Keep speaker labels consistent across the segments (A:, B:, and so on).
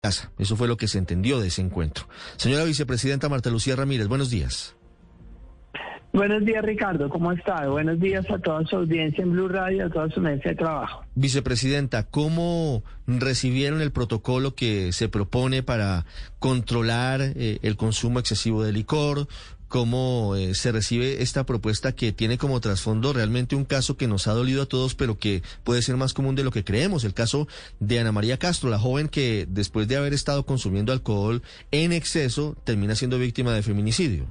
A: casa. Eso fue lo que se entendió de ese encuentro. Señora vicepresidenta Marta Lucía Ramírez, buenos días.
B: Buenos días, Ricardo. ¿Cómo está? Buenos días a toda su audiencia en Blue Radio, a toda su mesa de trabajo.
A: Vicepresidenta, ¿cómo recibieron el protocolo que se propone para controlar eh, el consumo excesivo de licor? Cómo eh, se recibe esta propuesta que tiene como trasfondo realmente un caso que nos ha dolido a todos, pero que puede ser más común de lo que creemos, el caso de Ana María Castro, la joven que después de haber estado consumiendo alcohol en exceso termina siendo víctima de feminicidio.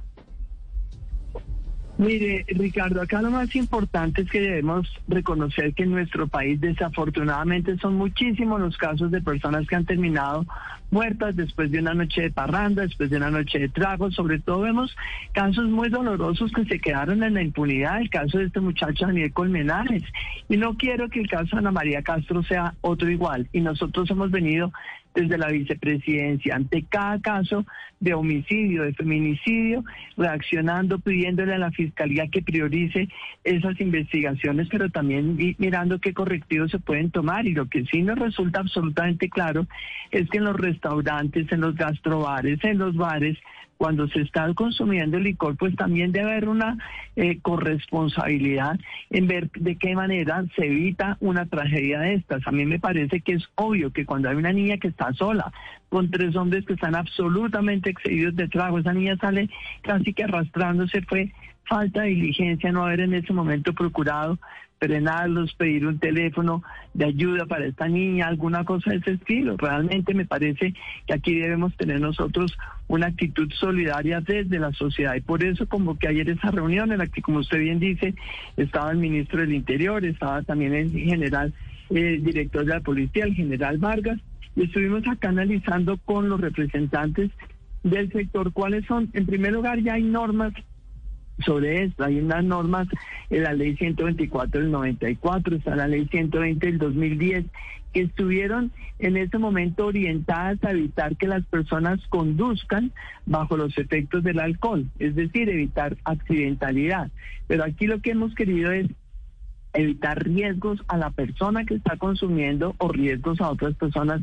B: Mire, Ricardo, acá lo más importante es que debemos reconocer que en nuestro país desafortunadamente son muchísimos los casos de personas que han terminado muertas después de una noche de parranda, después de una noche de trago. Sobre todo vemos casos muy dolorosos que se quedaron en la impunidad, el caso de este muchacho Daniel Colmenares. Y no quiero que el caso de Ana María Castro sea otro igual. Y nosotros hemos venido desde la vicepresidencia ante cada caso de homicidio, de feminicidio, reaccionando, pidiéndole a la Fiscalía que priorice esas investigaciones, pero también mirando qué correctivos se pueden tomar. Y lo que sí nos resulta absolutamente claro es que en los restaurantes, en los gastrobares, en los bares, cuando se está consumiendo licor, pues también debe haber una eh, corresponsabilidad en ver de qué manera se evita una tragedia de estas. A mí me parece que es obvio que cuando hay una niña que está sola, con tres hombres que están absolutamente excedidos de trago, esa niña sale casi que arrastrándose, fue falta de diligencia no haber en ese momento procurado frenarlos, pedir un teléfono de ayuda para esta niña, alguna cosa de ese estilo. Realmente me parece que aquí debemos tener nosotros una actitud solidaria desde la sociedad y por eso como que ayer esa reunión en la que, como usted bien dice, estaba el ministro del Interior, estaba también el general eh, director de la policía, el general Vargas, y estuvimos acá analizando con los representantes del sector cuáles son, en primer lugar ya hay normas sobre esto. Hay unas normas en la ley 124 del 94, está la ley 120 del 2010, que estuvieron en ese momento orientadas a evitar que las personas conduzcan bajo los efectos del alcohol, es decir, evitar accidentalidad. Pero aquí lo que hemos querido es evitar riesgos a la persona que está consumiendo o riesgos a otras personas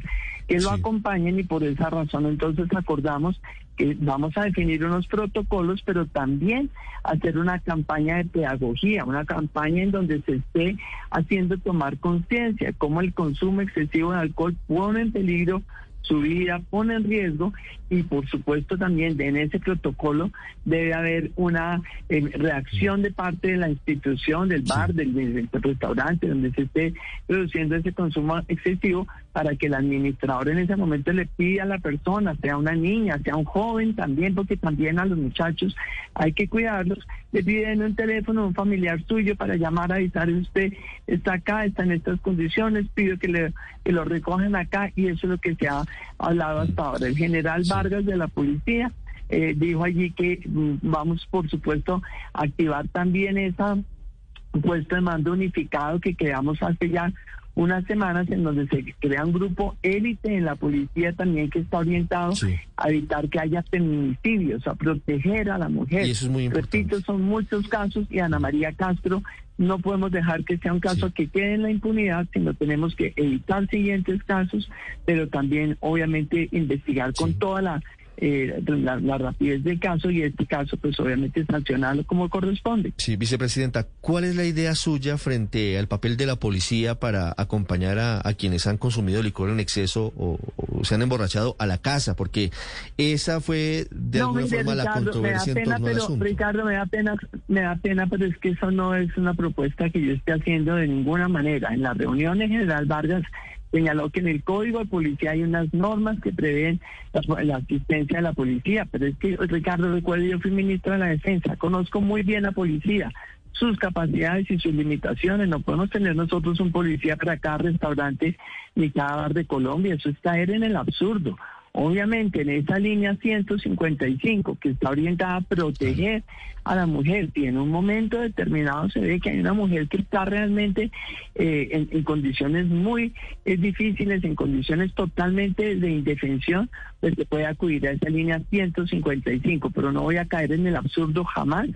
B: que lo acompañen y por esa razón entonces acordamos que vamos a definir unos protocolos, pero también hacer una campaña de pedagogía, una campaña en donde se esté haciendo tomar conciencia cómo el consumo excesivo de alcohol pone en peligro su vida pone en riesgo y por supuesto también en ese protocolo debe haber una eh, reacción de parte de la institución, del bar, del, restaurante, donde se esté produciendo ese consumo excesivo para que el administrador en ese momento le pida a la persona, sea una niña, sea un joven también, porque también a los muchachos hay que cuidarlos, le piden un teléfono a un familiar suyo para llamar a avisar, usted está acá, está en estas condiciones, pido que, le, que lo recogen acá y eso es lo que se ha hablado hasta ahora. El general Vargas de la policía eh, dijo allí que mm, vamos, por supuesto, a activar también esa puesto de mando unificado que creamos hace ya unas semanas en donde se crea un grupo élite en la policía también que está orientado a evitar que haya feminicidios, a proteger a la mujer.
A: Y eso es muy importante.
B: Repito, son muchos casos y Ana María Castro no podemos dejar que sea un caso que quede en la impunidad, sino tenemos que evitar siguientes casos, pero también obviamente investigar con toda la eh, la, rapidez del caso y este caso pues obviamente sancionarlo como corresponde.
A: Sí, vicepresidenta, ¿cuál es la idea suya frente al papel de la policía para acompañar a, quienes han consumido licor en exceso o, se han emborrachado a la casa? Porque esa fue de alguna forma la controversia
B: me da pena, pero, Ricardo, me da pena, me da pena, pero es que eso no es una propuesta que yo esté haciendo de ninguna manera. En la reunión en General Vargas señaló que en el Código de Policía hay unas normas que prevén la, asistencia de la policía, pero es que, Ricardo, recuerdo, yo fui ministro de la Defensa, conozco muy bien la policía, sus capacidades y sus limitaciones. No podemos tener nosotros un policía para cada restaurante ni cada bar de Colombia, eso es caer en el absurdo. Obviamente en esa línea 155 que está orientada a proteger a la mujer, y en un momento determinado se ve que hay una mujer que está realmente eh, en, condiciones muy eh, difíciles, en condiciones totalmente de indefensión, pues se puede acudir a esa línea 155, pero no voy a caer en el absurdo jamás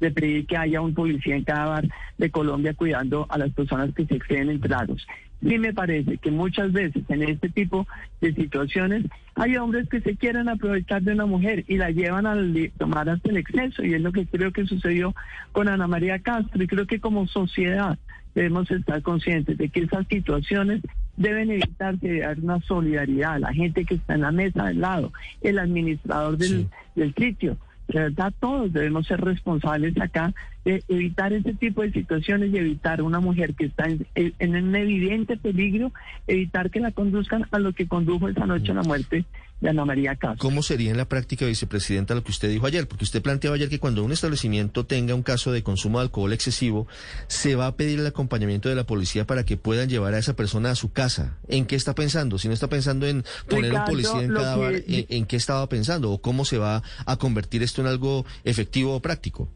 B: de pedir que haya un policía en cada bar de Colombia cuidando a las personas que se exceden en tragos. Sí me parece que muchas veces en este tipo de situaciones hay hombres que se quieren aprovechar de una mujer y la llevan a tomar hasta el exceso y es lo que creo que sucedió con Ana María Castro y creo que como sociedad debemos estar conscientes de que esas situaciones deben evitarse de dar una solidaridad a la gente que está en la mesa del lado, el administrador del, del sitio de verdad todos debemos ser responsables acá de evitar ese tipo de situaciones y evitar una mujer que está en, en, un evidente peligro, evitar que la conduzcan a lo que condujo esa noche a la muerte de Ana María Castro.
A: ¿Cómo sería en la práctica, vicepresidenta, lo que usted dijo ayer? Porque usted planteaba ayer que cuando un establecimiento tenga un caso de consumo de alcohol excesivo, se va a pedir el acompañamiento de la policía para que puedan llevar a esa persona a su casa. ¿En qué está pensando? Si no está pensando en poner un policía en cada bar, ¿en qué estaba pensando? ¿O cómo se va a convertir esto en algo efectivo o práctico?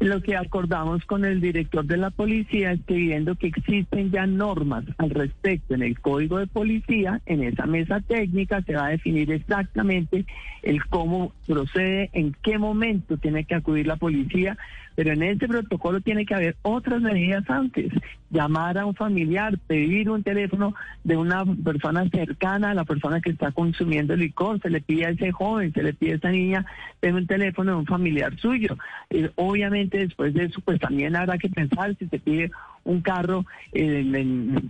B: Lo que acordamos con el director de la policía es que viendo que existen ya normas al respecto en el código de policía, en esa mesa técnica se va a definir exactamente el cómo procede, en qué momento tiene que acudir la policía, pero en este protocolo tiene que haber otras medidas antes. Llamar a un familiar, pedir un teléfono de una persona cercana a la persona que está consumiendo licor, se le pide a ese joven, se le pide a esa niña, tener un teléfono de un familiar suyo. Eh, obviamente después de eso, pues también habrá que pensar si se pide un carro eh,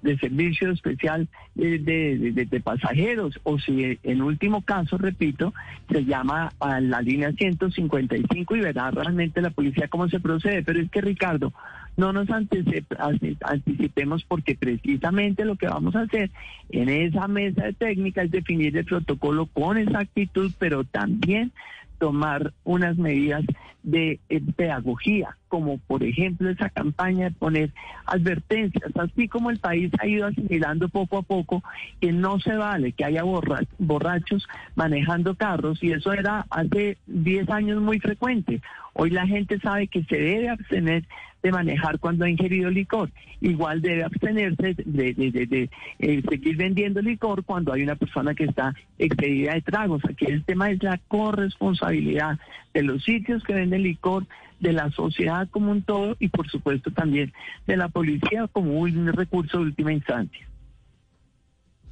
B: de servicio especial eh, de, pasajeros o si en último caso, repito, se llama a la línea 155 y verá realmente la policía cómo se procede. Pero es que Ricardo, no nos anticipemos porque precisamente lo que vamos a hacer en esa mesa de técnica es definir el protocolo con exactitud, pero también tomar unas medidas de eh, pedagogía, como por ejemplo esa campaña de poner advertencias, así como el país ha ido asimilando poco a poco que no se vale que haya borrachos manejando carros y eso era hace 10 años muy frecuente. Hoy la gente sabe que se debe abstener de manejar cuando ha ingerido licor. Igual debe abstenerse de, eh, seguir vendiendo licor cuando hay una persona que está excedida de tragos. Aquí el tema es la corresponsabilidad de los sitios que venden licor, de la sociedad como un todo y por supuesto también de la policía como un recurso de última instancia.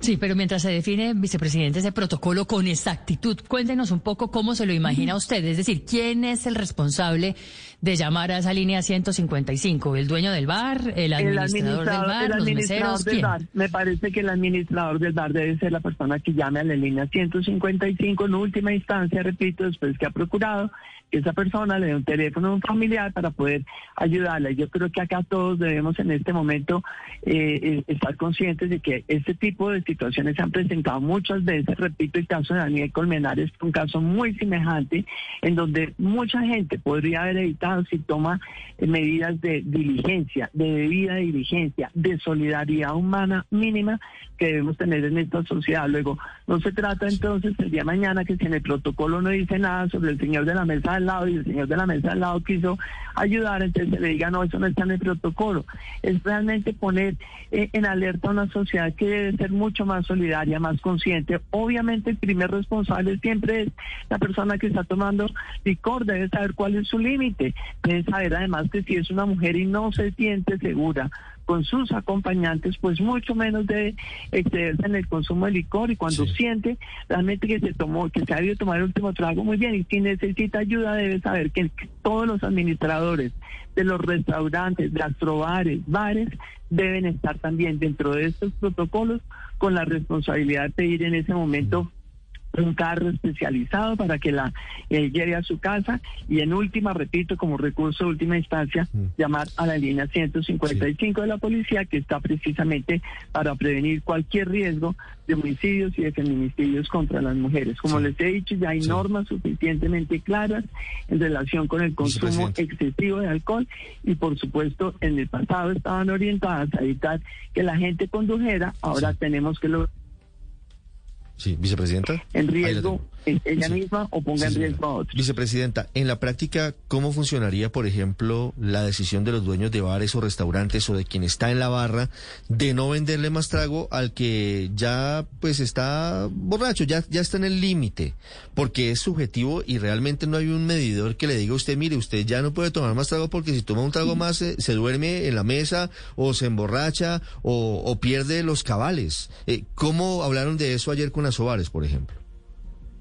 C: Sí, pero mientras se define, vicepresidente, ese protocolo con exactitud, cuéntenos un poco cómo se lo imagina usted. Es decir, ¿quién es el responsable de llamar a esa línea 155? ¿El dueño del bar? ¿El administrador, del bar? ¿Los meseros?
B: Del bar. Me parece que el administrador del bar debe ser la persona que llame a la línea 155 en última instancia, repito, después que ha procurado que esa persona le dé un teléfono a un familiar para poder ayudarla. Yo creo que acá todos debemos en este momento eh, eh, estar conscientes de que este tipo de situaciones se han presentado muchas veces. Repito, el caso de Daniel Colmenares es un caso muy semejante en donde mucha gente podría haber evitado si toma eh, medidas de diligencia, de debida diligencia, de solidaridad humana mínima que debemos tener en esta sociedad. Luego, no se trata entonces el día de mañana que si en el protocolo no dice nada sobre el señor de la mesa al lado y el señor de la mesa al lado quiso ayudar, entonces se le diga, no, eso no está en el protocolo. Es realmente poner eh, en alerta a una sociedad que debe ser mucho más solidaria, más consciente. Obviamente el primer responsable siempre es la persona que está tomando licor, debe saber cuál es su límite, debe saber además que si es una mujer y no se siente segura, con sus acompañantes, pues mucho menos debe excederse en el consumo de licor y cuando siente realmente que se tomó, que se ha debido tomar el último trago, muy bien, y si necesita ayuda debe saber que todos los administradores de los restaurantes, gastrobares, bares, deben estar también dentro de estos protocolos con la responsabilidad de pedir en ese momento un carro especializado para que la eh, lleve a su casa y en última, repito, como recurso de última instancia, mm. llamar a la línea 155 de la policía que está precisamente para prevenir cualquier riesgo de homicidios y de feminicidios contra las mujeres. Como les he dicho, ya hay normas suficientemente claras en relación con el consumo excesivo de alcohol y por supuesto en el pasado estaban orientadas a evitar que la gente condujera, ahora tenemos que lograr
A: Sí, vicepresidenta.
B: En riesgo ella misma o ponga en riesgo a otros.
A: Vicepresidenta, en la práctica, ¿cómo funcionaría, por ejemplo, la decisión de los dueños de bares o restaurantes o de quien está en la barra de no venderle más trago al que ya pues está borracho, ya, ya está en el límite? Porque es subjetivo y realmente no hay un medidor que le diga a usted, mire, usted ya no puede tomar más trago porque si toma un trago más se, se duerme en la mesa o se emborracha o, o pierde los cabales. Eh, ¿Cómo hablaron de eso ayer con Asobares, por ejemplo?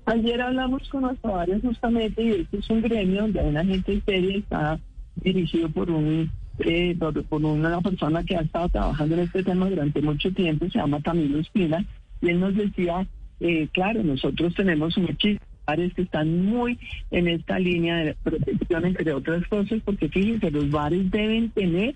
B: Ayer hablamos con Asobares justamente y este es un gremio donde hay una gente seria, está dirigido por un eh, por, una persona que ha estado trabajando en este tema durante mucho tiempo, se llama Camilo Espina, y él nos decía, eh, claro, nosotros tenemos muchísimos bares que están muy en esta línea de protección, entre otras cosas, porque fíjense, los bares deben tener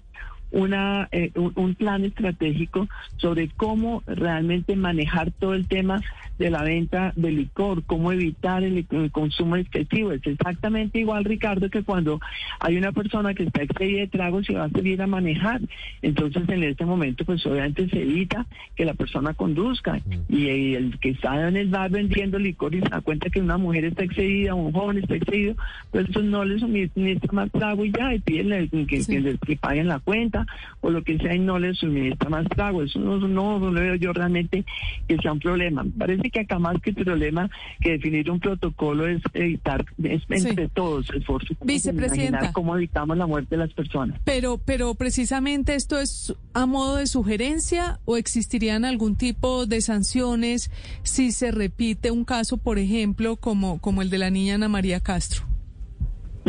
B: una, eh, un, plan estratégico sobre cómo realmente manejar todo el tema de la venta de licor, cómo evitar el, consumo excesivo. Es exactamente igual, Ricardo, que cuando hay una persona que está excedida de tragos y va a salir a manejar. Entonces, en este momento, pues obviamente se evita que la persona conduzca. Mm. Y, el que está en el bar vendiendo licor y se da cuenta que una mujer está excedida, un joven está excedido, pues no le suministra más trago y ya, y piden que, que paguen la cuenta o lo que sea y no le suministra más trago. Eso no, no, lo veo yo realmente que sea un problema. Parece que acá más que el problema que definir un protocolo es evitar es entre todos esfuerzos.
C: Vicepresidenta.
B: Cómo evitamos la muerte de las personas.
D: Pero, pero precisamente esto es a modo de sugerencia o existirían algún tipo de sanciones si se repite un caso, por ejemplo, como, como el de la niña Ana María Castro.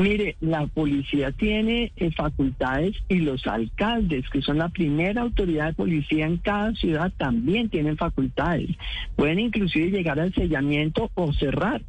B: Mire, la policía tiene eh, facultades y los alcaldes, que son la primera autoridad de policía en cada ciudad, también tienen facultades. Pueden inclusive llegar al sellamiento o cerrar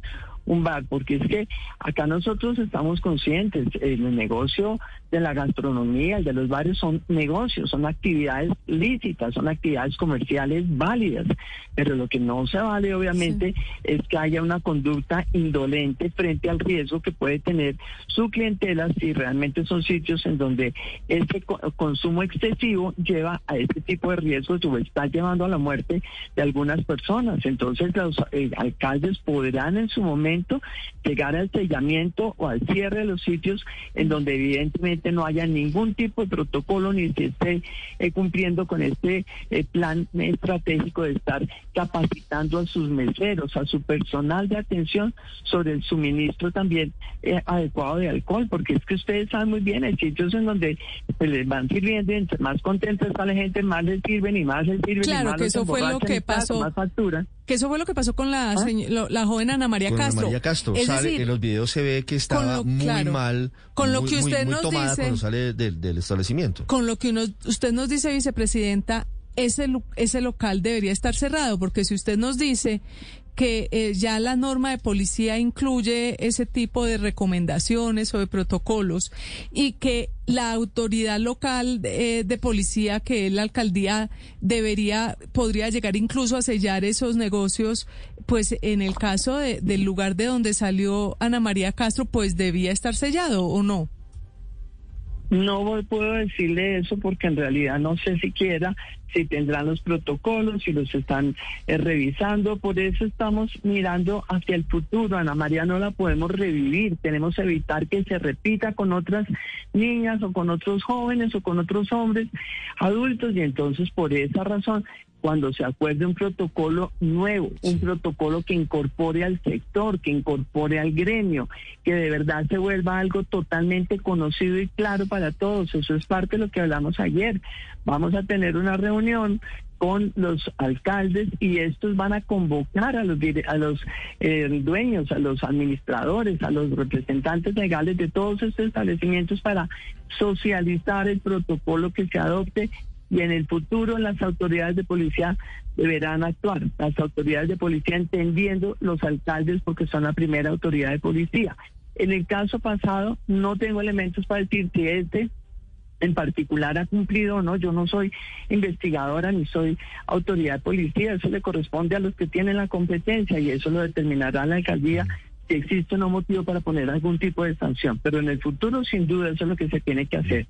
B: un bar, porque es que acá nosotros estamos conscientes, el negocio de la gastronomía, el de los bares son negocios, son actividades lícitas, son actividades comerciales válidas, pero lo que no se vale obviamente es que haya una conducta indolente frente al riesgo que puede tener su clientela si realmente son sitios en donde ese consumo excesivo lleva a este tipo de riesgos o está llevando a la muerte de algunas personas. Entonces los eh, alcaldes podrán en su momento llegar al sellamiento o al cierre de los sitios en donde evidentemente no haya ningún tipo de protocolo ni se esté eh, cumpliendo con este eh, plan estratégico de estar capacitando a sus meseros, a su personal de atención sobre el suministro también eh, adecuado de alcohol, porque es que ustedes saben muy bien, hay sitios en donde se les van sirviendo y entre más contentos está la gente, más les sirven y más les sirven
D: claro,
B: y más
D: que eso fue lo que pasó.
B: Más factura.
D: Que eso fue lo que pasó con la, ¿Ah? la joven Ana María Castro.
A: Ana María Castro. en los videos se ve que estaba muy mal.
D: Con lo que usted nos dice.
A: Cuando sale del, establecimiento.
D: Con lo que usted nos dice, vicepresidenta, ese, ese local debería estar cerrado, porque si usted nos dice que eh, ya la norma de policía incluye ese tipo de recomendaciones o de protocolos y que la autoridad local eh, de policía, que es la alcaldía, debería, podría llegar incluso a sellar esos negocios, pues en el caso del lugar de donde salió Ana María Castro, pues debía estar sellado o no.
B: No puedo decirle eso porque en realidad no sé siquiera si tendrán los protocolos, si los están eh, revisando. Por eso estamos mirando hacia el futuro. Ana María no la podemos revivir. Tenemos que evitar que se repita con otras niñas o con otros jóvenes o con otros hombres adultos. Y entonces por esa razón cuando se acuerde un protocolo nuevo, un protocolo que incorpore al sector, que incorpore al gremio, que de verdad se vuelva algo totalmente conocido y claro para todos. Eso es parte de lo que hablamos ayer. Vamos a tener una reunión con los alcaldes y estos van a convocar a los a los eh, dueños, a los administradores, a los representantes legales de todos estos establecimientos para socializar el protocolo que se adopte y en el futuro las autoridades de policía deberán actuar. Las autoridades de policía entendiendo los alcaldes porque son la primera autoridad de policía. En el caso pasado no tengo elementos para decir si este en particular ha cumplido o no. Yo no soy investigadora ni soy autoridad de policía. Eso le corresponde a los que tienen la competencia y eso lo determinará la alcaldía existe un motivo para poner algún tipo de sanción. Pero en el futuro, sin duda, eso es lo que se tiene que hacer.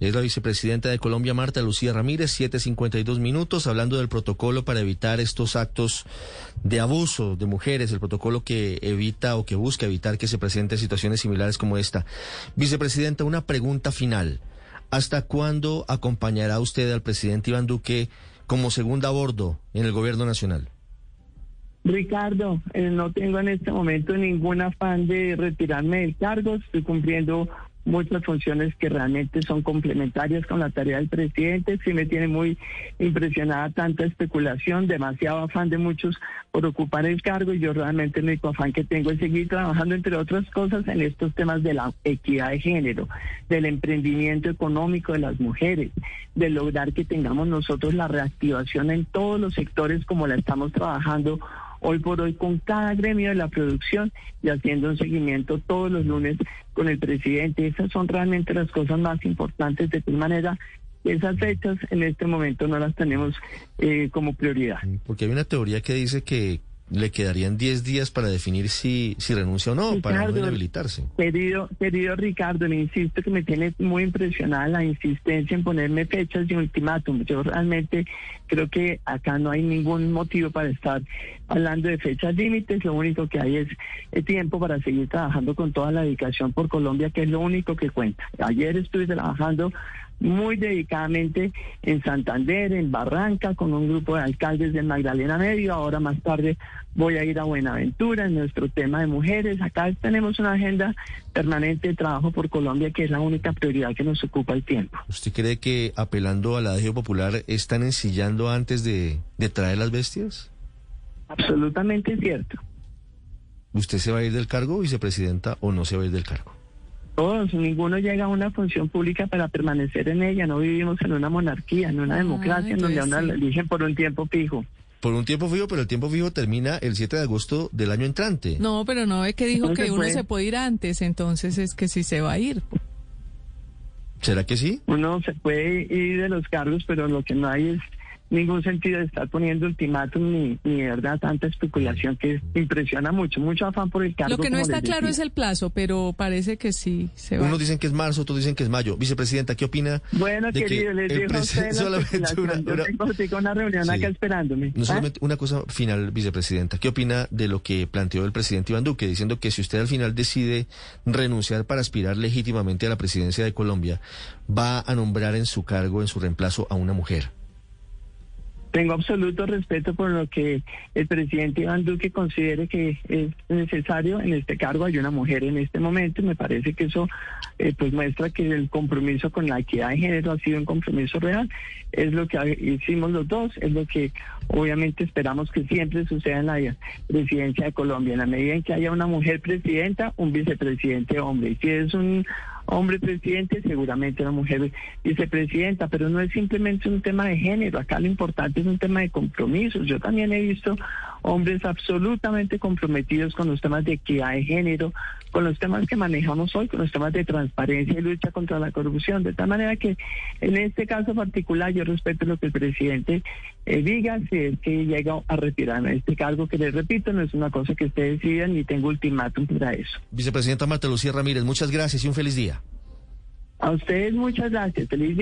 A: Es la vicepresidenta de Colombia, Marta Lucía Ramírez, 752 minutos, hablando del protocolo para evitar estos actos de abuso de mujeres, el protocolo que evita o que busca evitar que se presenten situaciones similares como esta. Vicepresidenta, una pregunta final. ¿Hasta cuándo acompañará usted al presidente Iván Duque como segunda a bordo en el gobierno nacional?
B: Ricardo, eh, no tengo en este momento ningún afán de retirarme del cargo, estoy cumpliendo muchas funciones que realmente son complementarias con la tarea del presidente. Sí me tiene muy impresionada tanta especulación, demasiado afán de muchos por ocupar el cargo y yo realmente el único afán que tengo es seguir trabajando, entre otras cosas, en estos temas de la equidad de género, del emprendimiento económico de las mujeres, de lograr que tengamos nosotros la reactivación en todos los sectores como la estamos trabajando hoy por hoy con cada gremio de la producción y haciendo un seguimiento todos los lunes con el presidente. Esas son realmente las cosas más importantes. De tal manera, esas fechas en este momento no las tenemos eh, como prioridad.
A: Porque hay una teoría que dice que le quedarían 10 días para definir si, si renuncia o no, para no inhabilitarse.
B: Querido, querido Ricardo, le insisto que me tiene muy impresionada la insistencia en ponerme fechas y ultimátum. Yo realmente creo que acá no hay ningún motivo para estar hablando de fechas límites. Lo único que hay es el tiempo para seguir trabajando con toda la dedicación por Colombia, que es lo único que cuenta. Ayer estuve trabajando muy dedicadamente en Santander, en Barranca, con un grupo de alcaldes de Magdalena Medio. Ahora más tarde voy a ir a Buenaventura en nuestro tema de mujeres. Acá tenemos una agenda permanente de trabajo por Colombia que es la única prioridad que nos ocupa el tiempo.
A: ¿Usted cree que apelando al adagio popular están ensillando antes de, de traer las bestias?
B: Absolutamente cierto.
A: ¿Usted se va a ir del cargo, vicepresidenta, o no se va a ir del cargo?
B: Todos, ninguno llega a una función pública para permanecer en ella. No vivimos en una monarquía, en una democracia, en donde a uno le eligen por un tiempo fijo.
A: Por un tiempo fijo, pero el tiempo fijo termina el 7 de agosto del año entrante.
D: No, pero no es que dijo que uno se puede ir antes, entonces es que sí se va a ir.
A: ¿Será que sí?
B: Uno se puede ir de los cargos, pero lo que no hay es ningún sentido de estar poniendo ultimátum ni, ni de verdad tanta especulación que impresiona mucho, mucho afán por el cargo.
D: Lo que no está claro es el plazo, pero parece que sí se va.
A: Unos dicen que es marzo, otros dicen que es mayo. Vicepresidenta, ¿qué opina?
B: Bueno, querido, les digo a usted solamente una, Yo tengo, una reunión acá esperándome.
A: No ¿Ah? solamente una cosa final, vicepresidenta. ¿Qué opina de lo que planteó el presidente Iván Duque, diciendo que si usted al final decide renunciar para aspirar legítimamente a la presidencia de Colombia, va a nombrar en su cargo, en su reemplazo, a una mujer?
B: Tengo absoluto respeto por lo que el presidente Iván Duque considere que es necesario en este cargo. Hay una mujer en este momento y me parece que eso eh, pues muestra que el compromiso con la equidad de género ha sido un compromiso real. Es lo que hicimos los dos, es lo que obviamente esperamos que siempre suceda en la presidencia de Colombia. En la medida en que haya una mujer presidenta, un vicepresidente hombre. Y si es un hombre presidente, seguramente una mujer vicepresidenta, pero no es simplemente un tema de género, acá lo importante es un tema de compromisos. Yo también he visto hombres absolutamente comprometidos con los temas de equidad de género, con los temas que manejamos hoy, con los temas de transparencia y lucha contra la corrupción, de tal manera que en este caso particular yo respeto lo que el presidente eh, diga, si es que llega a retirarme este cargo, que les repito, no es una cosa que ustedes decidan ni tengo ultimátum para eso.
A: Vicepresidenta Marta Lucía Ramírez, muchas gracias y un feliz día.
B: A ustedes muchas gracias. Feliz día.